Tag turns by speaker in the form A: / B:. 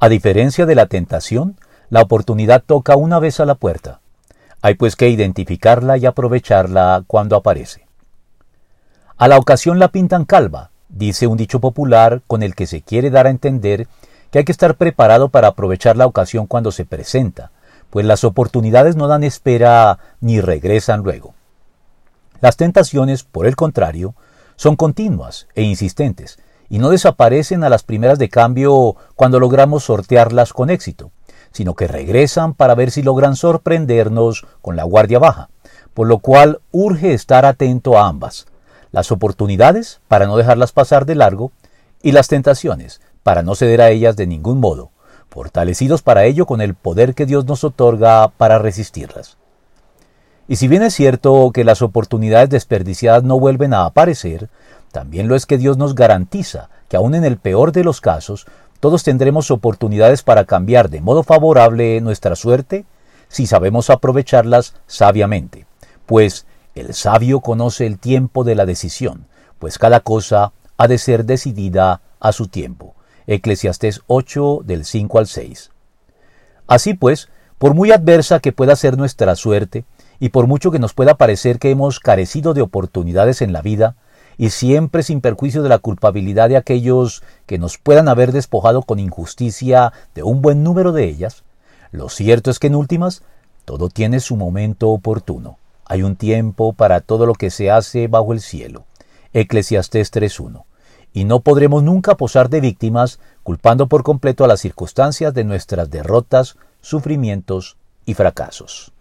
A: A diferencia de la tentación, la oportunidad toca una vez a la puerta. Hay pues que identificarla y aprovecharla cuando aparece. A la ocasión la pintan calva, dice un dicho popular con el que se quiere dar a entender que hay que estar preparado para aprovechar la ocasión cuando se presenta, pues las oportunidades no dan espera ni regresan luego. Las tentaciones, por el contrario, son continuas e insistentes, y no desaparecen a las primeras de cambio cuando logramos sortearlas con éxito, sino que regresan para ver si logran sorprendernos con la guardia baja, por lo cual urge estar atento a ambas, las oportunidades para no dejarlas pasar de largo y las tentaciones para no ceder a ellas de ningún modo, fortalecidos para ello con el poder que Dios nos otorga para resistirlas. Y si bien es cierto que las oportunidades desperdiciadas no vuelven a aparecer, también lo es que Dios nos garantiza que aun en el peor de los casos, todos tendremos oportunidades para cambiar de modo favorable nuestra suerte si sabemos aprovecharlas sabiamente, pues el sabio conoce el tiempo de la decisión, pues cada cosa ha de ser decidida a su tiempo. Eclesiastés 8 del 5 al 6. Así pues, por muy adversa que pueda ser nuestra suerte, y por mucho que nos pueda parecer que hemos carecido de oportunidades en la vida, y siempre sin perjuicio de la culpabilidad de aquellos que nos puedan haber despojado con injusticia de un buen número de ellas, lo cierto es que en últimas todo tiene su momento oportuno. Hay un tiempo para todo lo que se hace bajo el cielo. Eclesiastés 3.1. Y no podremos nunca posar de víctimas culpando por completo a las circunstancias de nuestras derrotas, sufrimientos y fracasos.